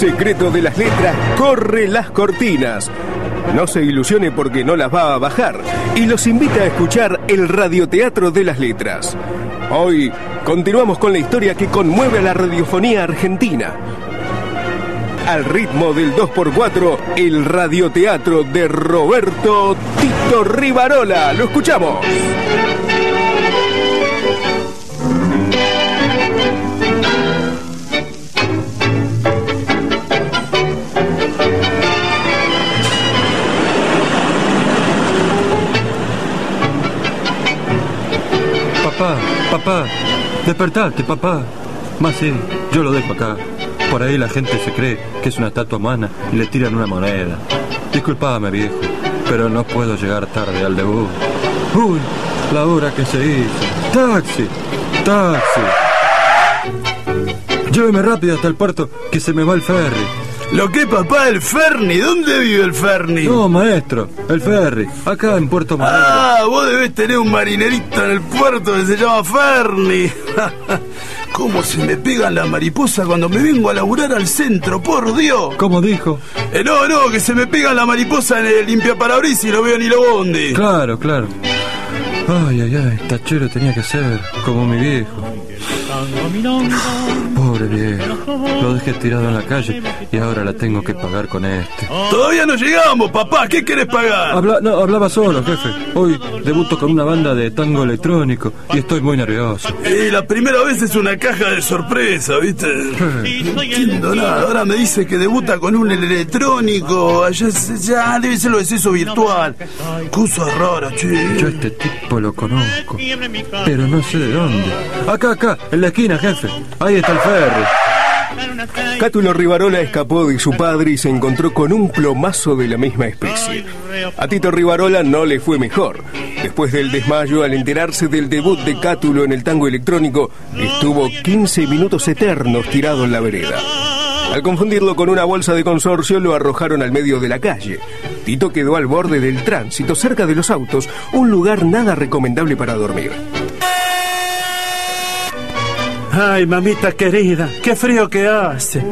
secreto de las letras corre las cortinas. No se ilusione porque no las va a bajar y los invita a escuchar el radioteatro de las letras. Hoy continuamos con la historia que conmueve a la radiofonía argentina. Al ritmo del 2x4, el radioteatro de Roberto Tito Rivarola. Lo escuchamos. Despertate, papá. Más sí, yo lo dejo acá. Por ahí la gente se cree que es una estatua humana y le tiran una moneda. Disculpame, viejo, pero no puedo llegar tarde al debut. Uy, la hora que se hizo. ¡Taxi! ¡Taxi! Lléveme rápido hasta el puerto, que se me va el ferry. ¿Lo que papá? ¿El Ferni? ¿Dónde vive el Ferni? No, maestro, el ferry, acá en Puerto Madero. Ah, vos debés tener un marinerito en el puerto que se llama Ferni. ¿Cómo se me pegan la mariposa cuando me vengo a laburar al centro? Por Dios. ¿Cómo dijo? Eh, no, no, que se me pega la mariposa en el limpiaparabrisas y no veo ni lo bondi. Claro, claro. Ay, ay, ay, tachero tenía que ser como mi viejo. Pobre viejo. Lo dejé tirado en la calle y ahora la tengo que pagar con este. Todavía no llegamos, papá. ¿Qué querés pagar? Habla, no, hablaba solo, jefe. Hoy debuto con una banda de tango electrónico y estoy muy nervioso. Y la primera vez es una caja de sorpresa, ¿viste? No entiendo nada. Ahora me dice que debuta con un electrónico. Ya debe ser lo de eso virtual. Cosa rara, che. Yo este tipo lo conozco, pero no sé de dónde. Acá, acá, en la esquina, jefe. Ahí está el ferry. Cátulo Rivarola escapó de su padre y se encontró con un plomazo de la misma especie. A Tito Rivarola no le fue mejor. Después del desmayo, al enterarse del debut de Cátulo en el tango electrónico, estuvo 15 minutos eternos tirado en la vereda. Al confundirlo con una bolsa de consorcio, lo arrojaron al medio de la calle. Tito quedó al borde del tránsito, cerca de los autos, un lugar nada recomendable para dormir. Ay, mamita querida, qué frío que hace.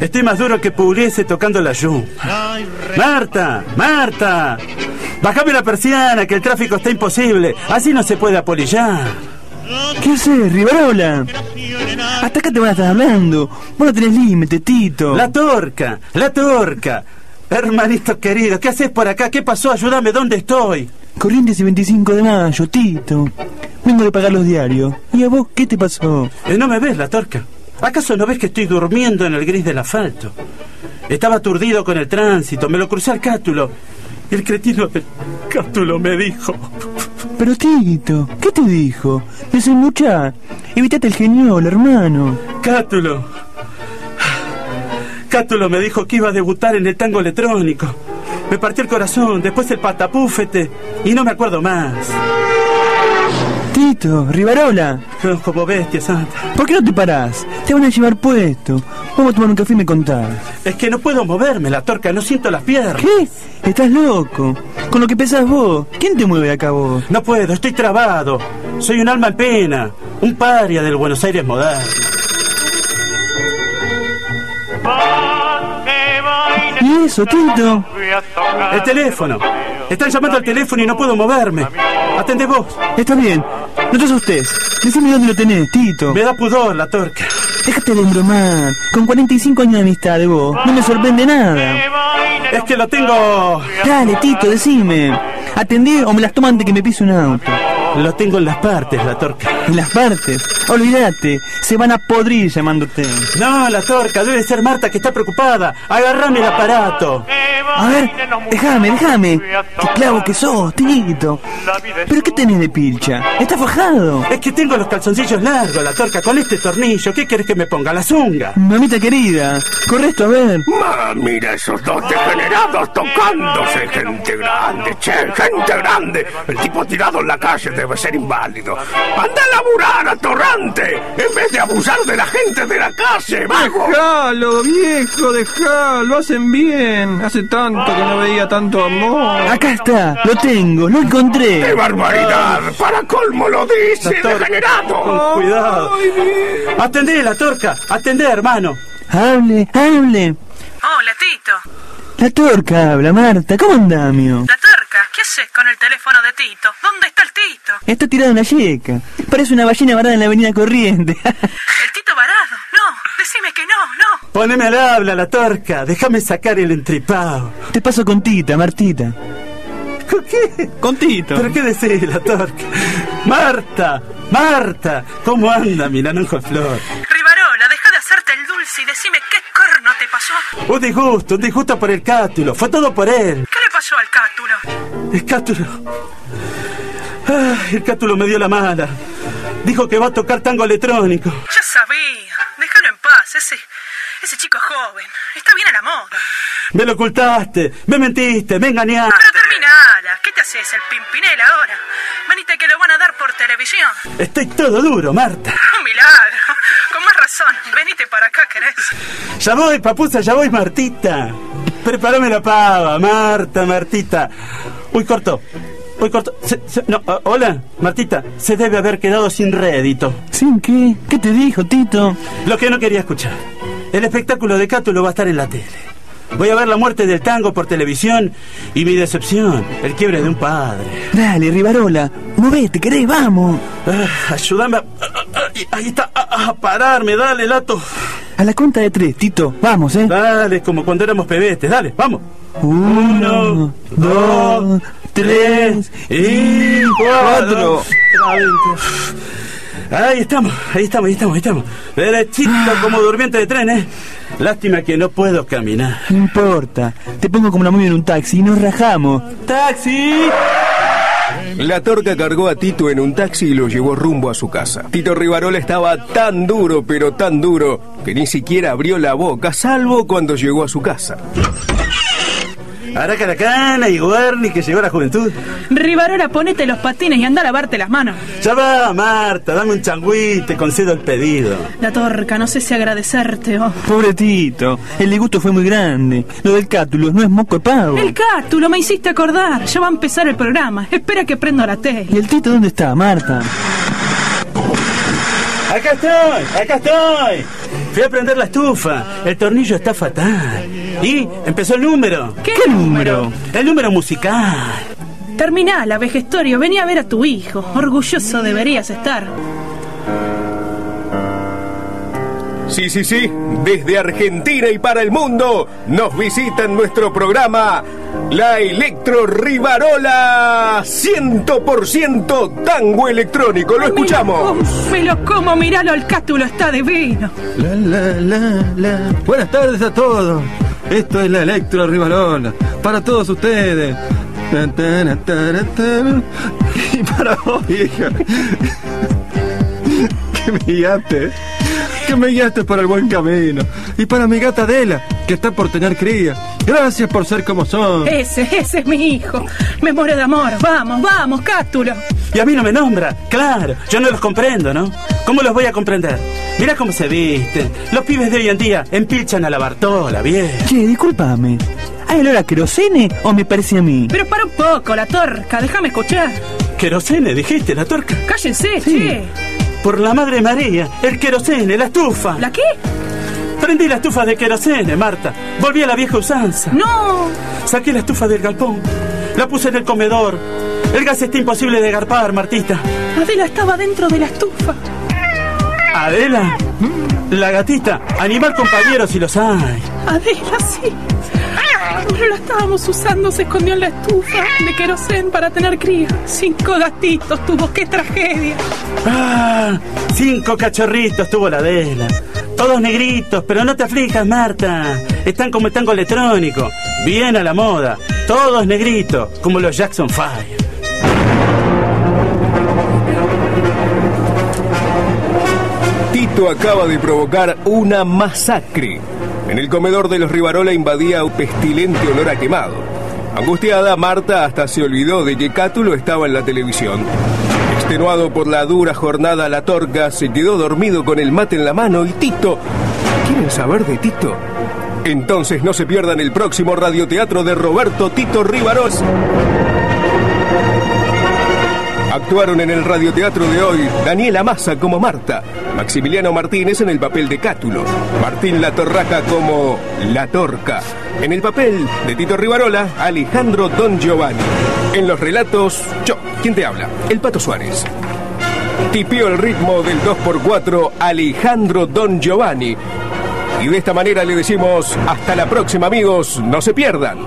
Estoy más duro que Pugliese tocando la lluvia. Marta, Marta, bájame la persiana que el tráfico está imposible. Así no se puede apolillar. ¿Qué haces, Rivarola? Hasta acá te van a estar hablando. Vos no tenés límite, Tito. La torca, la torca. Hermanito querido, ¿qué haces por acá? ¿Qué pasó? Ayúdame, ¿dónde estoy? Corrientes y 25 de mayo, Tito. Vengo de pagar los diarios. ¿Y a vos qué te pasó? Eh, ¿No me ves, la torca? ¿Acaso no ves que estoy durmiendo en el gris del asfalto? Estaba aturdido con el tránsito, me lo crucé al cátulo. Y el cretino del cátulo me dijo... Pero Tito, ¿qué te dijo? Desembuchá. Evitate el geniol, hermano. Cátulo. Cátulo me dijo que iba a debutar en el tango electrónico. Me partió el corazón, después el patapúfete y no me acuerdo más. Tito, Rivarola, Como bestia santa. ¿por qué no te parás? Te van a llevar puesto. Vamos a tomar un café y me contás. Es que no puedo moverme, la torca, no siento las piernas. ¿Qué? Estás loco. Con lo que pesás vos. ¿Quién te mueve acá vos? No puedo, estoy trabado. Soy un alma en pena, un paria del Buenos Aires moderno. ¿Y eso, Tito? El teléfono. Están llamando al teléfono y no puedo moverme. Atende vos. Está bien. No te asustes. Decime dónde lo tenés, Tito. Me da pudor la torca. Déjate de embromar. Con 45 años de amistad de vos, no me sorprende nada. Es que lo tengo. Dale, Tito, decime. ¿Atendé o me las tomo antes que me pise un auto? Lo tengo en las partes, la torca. En las partes. Olvídate. Se van a podrir llamándote. No, la torca, debe ser Marta que está preocupada. Agarrame el aparato. A ver, déjame, déjame. Qué clavo que sos, Tito. ¿Pero qué tenés de pilcha? ¿Está fajado? Es que tengo los calzoncillos largos, la torca, con este tornillo. ¿Qué querés que me ponga? La zunga. Mamita querida, corre esto a ver. Ma, mira esos dos degenerados tocándose. Gente grande, che, gente grande. El tipo tirado en la calle debe ser inválido. Anda a laburar, atorrante, en vez de abusar de la gente de la calle, vago. Dejalo, viejo, dejalo, hacen bien. Hace tanto que no veía tanto amor. Acá está, lo tengo, lo ¡Qué encontré. barbaridad! Para colmo lo dice, degenerado. Con cuidado. Atendé, la torca. Atendé, hermano. Hable, hable. Hola, Tito. La torca habla, Marta. ¿Cómo andamio? La torca, ¿qué haces con el teléfono de Tito? ¿Dónde está el Tito? Está tirado en la yeca. Parece una ballena varada en la avenida Corriente. ¿El Tito varado? No, decime que no, no. Poneme al habla, la torca. Déjame sacar el entripado. Te paso con Tita, Martita. ¿Con qué? Con Tito. ¿Pero qué decís, la torca? Marta, Marta, ¿cómo anda mi naranjo flor? Rivarola, deja de hacerte el dulce y decime qué corno te pasó. Un disgusto, un disgusto por el cátulo. Fue todo por él. El cátulo. Ay, el cátulo me dio la mala. Dijo que va a tocar tango electrónico. Ya sabía. Déjalo en paz, ese, ese chico es joven. Está bien a la moda. Me lo ocultaste, me mentiste, me engañaste. Pero terminala. ¿Qué te haces, el pimpinel ahora? Venite que lo van a dar por televisión. Estoy todo duro, Marta. Un milagro. Con más razón. Venite para acá, querés. Ya voy, papusa, ya voy, Martita. Prepárame la pava, Marta, Martita. Uy, corto. Uy, corto. Se- se- no, ah, hola, Martita. Se debe haber quedado sin rédito. ¿Sin qué? ¿Qué te dijo, Tito? Lo que no quería escuchar. El espectáculo de Cátulo va a estar en la tele. Voy a ver la muerte del tango por televisión y mi decepción, el quiebre de un padre. Dale, Rivarola. Movete, querés, vamos. Ah, ayúdame a... ah, Ahí está, a, a pararme, dale, Lato. A la cuenta de tres, Tito. Vamos, ¿eh? Dale, como cuando éramos pebetes, dale, vamos. Uno, dos, tres y cuatro. Ahí estamos, ahí estamos, ahí estamos, ahí estamos. Derechito como durmiente de tren, ¿eh? Lástima que no puedo caminar. No importa. Te pongo como la muy en un taxi y nos rajamos. ¡Taxi! La torca cargó a Tito en un taxi y lo llevó rumbo a su casa. Tito Rivarola estaba tan duro, pero tan duro, que ni siquiera abrió la boca, salvo cuando llegó a su casa. Aracaracana y Guarni que llegó la juventud. Rivarola, ponete los patines y anda a lavarte las manos. Ya va, Marta, dame un changüí, te concedo el pedido. La torca, no sé si agradecerte o... Pobre Tito. El disgusto fue muy grande. Lo del cátulo no es moco de pavo. El cátulo, me hiciste acordar. Ya va a empezar el programa. Espera que prendo la tele. ¿Y el Tito dónde está, Marta? Acá estoy, acá estoy. Fui a prender la estufa. El tornillo está fatal. Y empezó el número. ¿Qué, número? El número musical. Terminala, vejestorio. Vení a ver a tu hijo. Orgulloso deberías estar. Sí, sí, sí, desde Argentina y para el mundo nos visita en nuestro programa la Electro Rivarola 100% tango electrónico. Lo escuchamos. Me lo como, me lo como, míralo, el cátulo está divino. La, la, la, la. Buenas tardes a todos. Esto es la Electro Rivarola. Para todos ustedes. Tan, tan, tan, tan. Y para vos, hija. Que me guiaste. Que me guiaste por el buen camino. Y para mi gata Adela, que está por tener cría. Gracias por ser como son. Ese, ese es mi hijo. Me muero de amor. Vamos, vamos, cátulo. Y a mí no me nombra. Claro, yo no los comprendo, ¿no? ¿Cómo los voy a comprender? Mira cómo se visten. Los pibes de hoy en día empilchan a la Bartola, bien. Che, discúlpame. ¿Hay olor a querosene o me parece a mí? Pero para un poco, la torca. Déjame escuchar. Querosene, dijiste, la torca. Cállense, che. Por la madre María, el querosene, la estufa. ¿La qué? Prendí la estufa de querosene, Marta. Volví a la vieja usanza. No. Saqué la estufa del galpón. La puse en el comedor. El gas está imposible de garpar, Martita. Adela estaba dentro de la estufa. Adela, la gatita, animal compañero si los hay. Adela, sí. Pero la estábamos usando, se escondió en la estufa de querosén para tener cría. Cinco gatitos tuvo, qué tragedia. Ah, cinco cachorritos tuvo la Adela. Todos negritos, pero no te aflijas, Marta. Están como el tango electrónico. Bien a la moda. Todos negritos, como los Jackson Five. Tito acaba de provocar una masacre. En el comedor de los Rivarola invadía un pestilente olor a quemado. Angustiada, Marta hasta se olvidó de que Cátulo estaba en la televisión. Extenuado por la dura jornada, la torca se quedó dormido con el mate en la mano y Tito... ¿Quieren saber de Tito? Entonces no se pierdan el próximo radioteatro de Roberto Tito Rivaros. Actuaron en el radioteatro de hoy Daniela Massa como Marta, Maximiliano Martínez en el papel de Cátulo, Martín La Torraca como La Torca, en el papel de Tito Rivarola, Alejandro Don Giovanni. En los relatos, yo, ¿quién te habla? El Pato Suárez. Tipió el ritmo del 2x4 Alejandro Don Giovanni. Y de esta manera le decimos hasta la próxima amigos, no se pierdan.